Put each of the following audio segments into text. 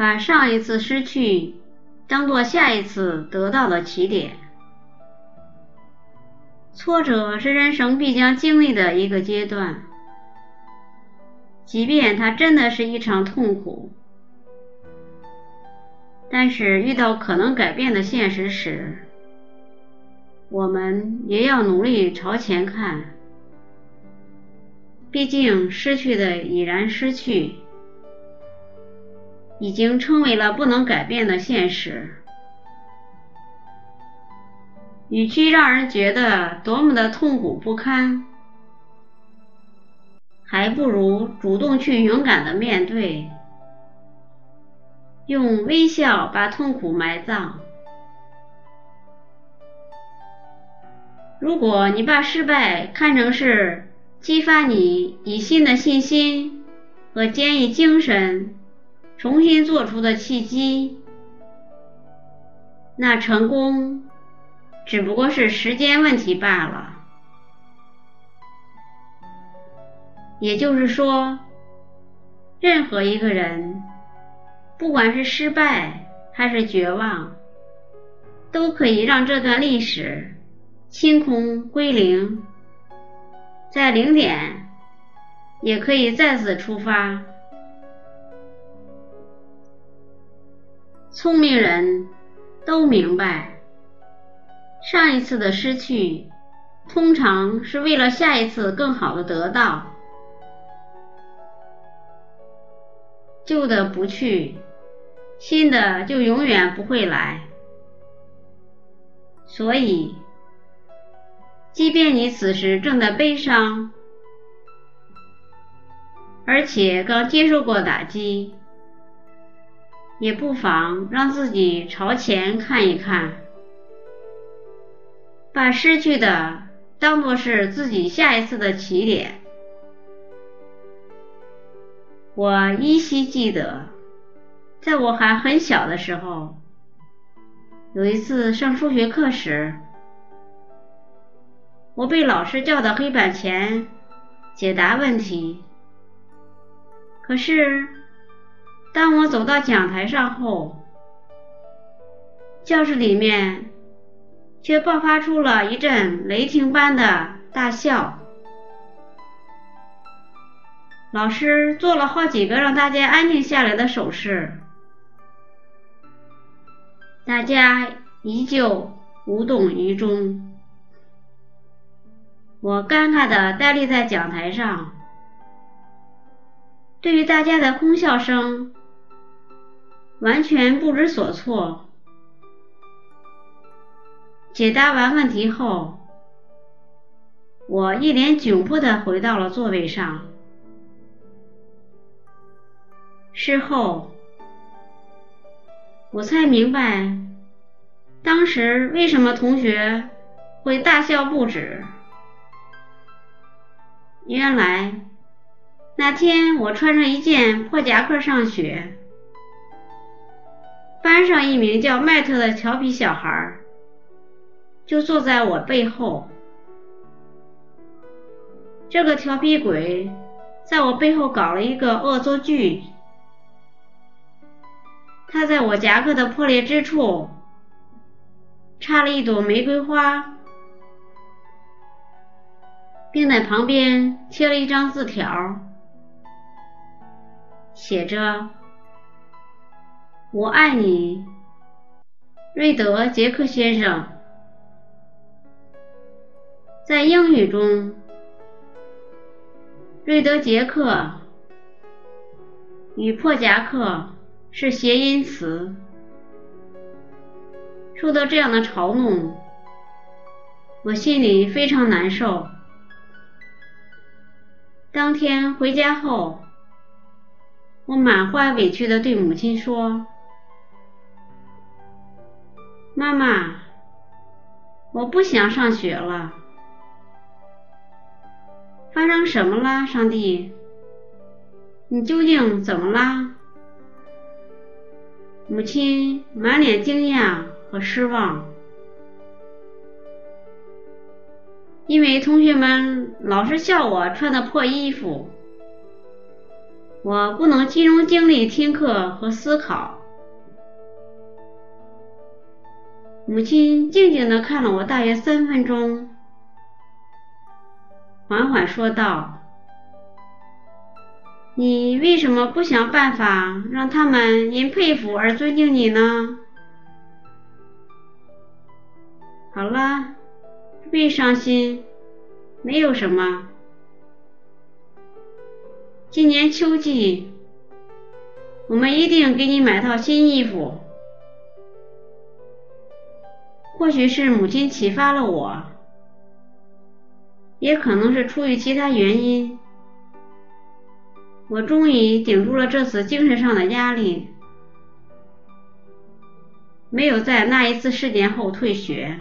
把上一次失去当做下一次得到的起点。挫折是人生必将经历的一个阶段，即便它真的是一场痛苦，但是遇到可能改变的现实时，我们也要努力朝前看。毕竟失去的已然失去，已经成为了不能改变的现实。与其让人觉得多么的痛苦不堪，还不如主动去勇敢的面对，用微笑把痛苦埋葬。如果你把失败看成是激发你以新的信心和坚毅精神重新做出的契机，那成功。只不过是时间问题罢了。也就是说，任何一个人，不管是失败还是绝望，都可以让这段历史清空归零，在零点也可以再次出发。聪明人都明白。上一次的失去，通常是为了下一次更好的得到。旧的不去，新的就永远不会来。所以，即便你此时正在悲伤，而且刚接受过打击，也不妨让自己朝前看一看。把失去的当作是自己下一次的起点。我依稀记得，在我还很小的时候，有一次上数学课时，我被老师叫到黑板前解答问题。可是，当我走到讲台上后，教室里面。却爆发出了一阵雷霆般的大笑。老师做了好几个让大家安静下来的手势，大家依旧无动于衷。我尴尬的呆立在讲台上，对于大家的哄笑声完全不知所措。解答完问题后，我一脸窘迫的回到了座位上。事后，我才明白，当时为什么同学会大笑不止。原来，那天我穿着一件破夹克上学，班上一名叫麦特的调皮小孩。就坐在我背后，这个调皮鬼在我背后搞了一个恶作剧。他在我夹克的破裂之处插了一朵玫瑰花，并在旁边贴了一张字条，写着：“我爱你，瑞德·杰克先生。”在英语中，瑞德·杰克与破夹克是谐音词。受到这样的嘲弄，我心里非常难受。当天回家后，我满怀委屈的对母亲说：“妈妈，我不想上学了。”发生什么了，上帝？你究竟怎么啦？母亲满脸惊讶和失望，因为同学们老是笑我穿的破衣服，我不能集中精力听课和思考。母亲静静地看了我大约三分钟，缓缓说道：“你为什么不想办法让他们因佩服而尊敬你呢？”好了，不必伤心，没有什么。今年秋季，我们一定给你买套新衣服。或许是母亲启发了我，也可能是出于其他原因，我终于顶住了这次精神上的压力，没有在那一次事件后退学。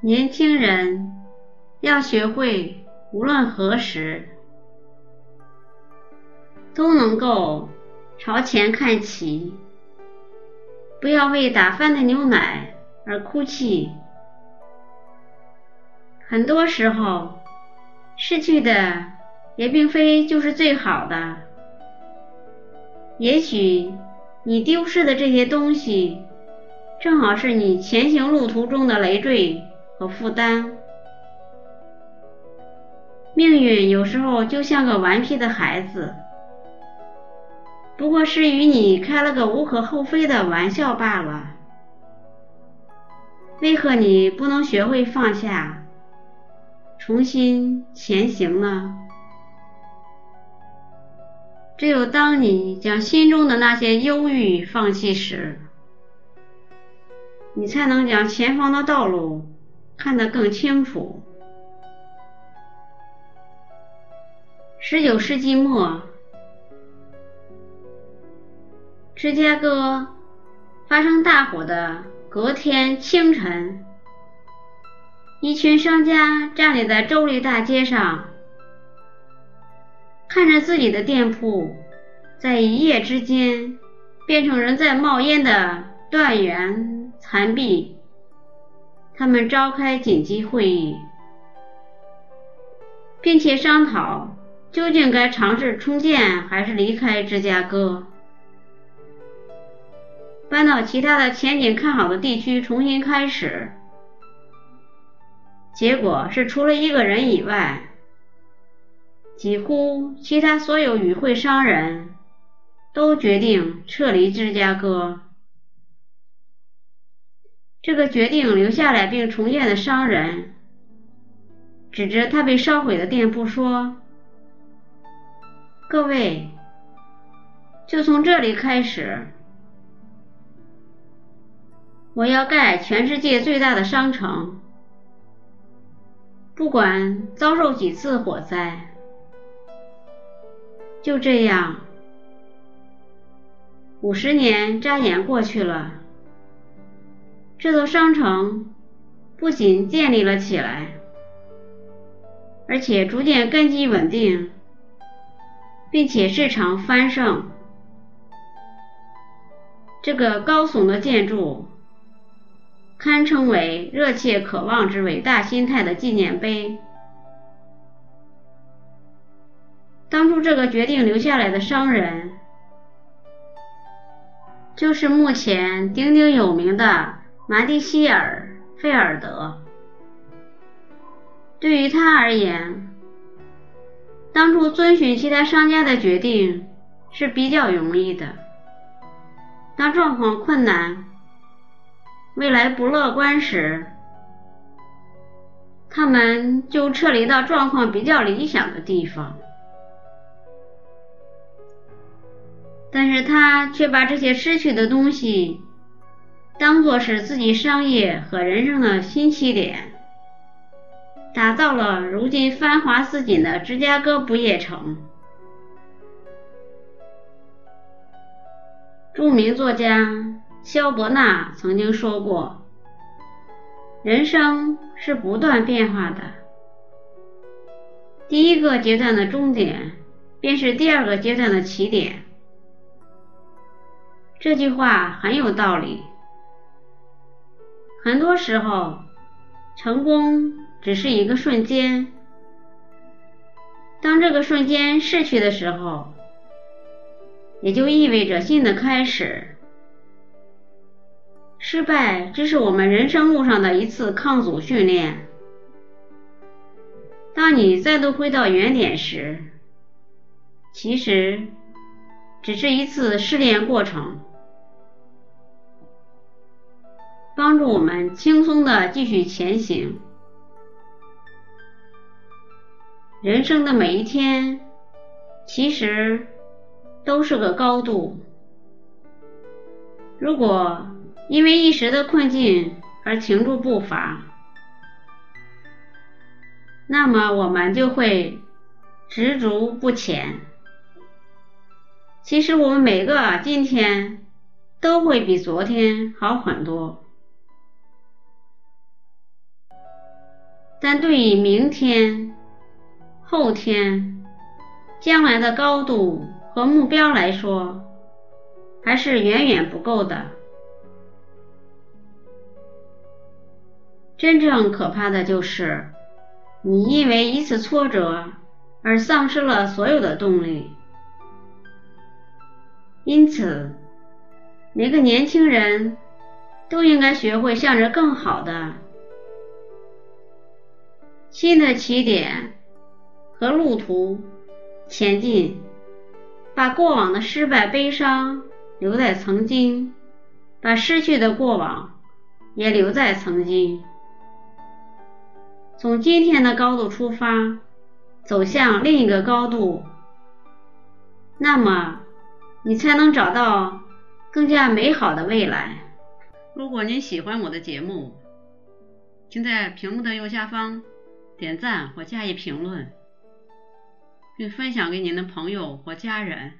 年轻人要学会，无论何时都能够朝前看齐。不要为打翻的牛奶而哭泣。很多时候，失去的也并非就是最好的。也许你丢失的这些东西，正好是你前行路途中的累赘和负担。命运有时候就像个顽皮的孩子。不过是与你开了个无可厚非的玩笑罢了。为何你不能学会放下，重新前行呢？只有当你将心中的那些忧郁放弃时，你才能将前方的道路看得更清楚。十九世纪末。芝加哥发生大火的隔天清晨，一群商家站立在州立大街上，看着自己的店铺在一夜之间变成人在冒烟的断垣残壁。他们召开紧急会议，并且商讨究竟该尝试重建还是离开芝加哥。搬到其他的前景看好的地区重新开始，结果是除了一个人以外，几乎其他所有与会商人都决定撤离芝加哥。这个决定留下来并重建的商人指着他被烧毁的店铺说：“各位，就从这里开始。”我要盖全世界最大的商城，不管遭受几次火灾。就这样，五十年眨眼过去了，这座商城不仅建立了起来，而且逐渐根基稳定，并且市场繁盛。这个高耸的建筑。堪称为热切渴望之伟大心态的纪念碑。当初这个决定留下来的商人，就是目前鼎鼎有名的马蒂希尔·菲尔德。对于他而言，当初遵循其他商家的决定是比较容易的。当状况困难，未来不乐观时，他们就撤离到状况比较理想的地方。但是他却把这些失去的东西当做是自己商业和人生的新起点，打造了如今繁华似锦的芝加哥不夜城。著名作家。肖伯纳曾经说过：“人生是不断变化的，第一个阶段的终点便是第二个阶段的起点。”这句话很有道理。很多时候，成功只是一个瞬间，当这个瞬间逝去的时候，也就意味着新的开始。失败只是我们人生路上的一次抗阻训练。当你再度回到原点时，其实只是一次试炼过程，帮助我们轻松的继续前行。人生的每一天，其实都是个高度。如果因为一时的困境而停住步伐，那么我们就会执着不前。其实我们每个今天都会比昨天好很多，但对于明天、后天、将来的高度和目标来说，还是远远不够的。真正可怕的就是，你因为一次挫折而丧失了所有的动力。因此，每个年轻人都应该学会向着更好的、新的起点和路途前进，把过往的失败、悲伤留在曾经，把失去的过往也留在曾经。从今天的高度出发，走向另一个高度，那么你才能找到更加美好的未来。如果您喜欢我的节目，请在屏幕的右下方点赞或加以评论，并分享给您的朋友或家人。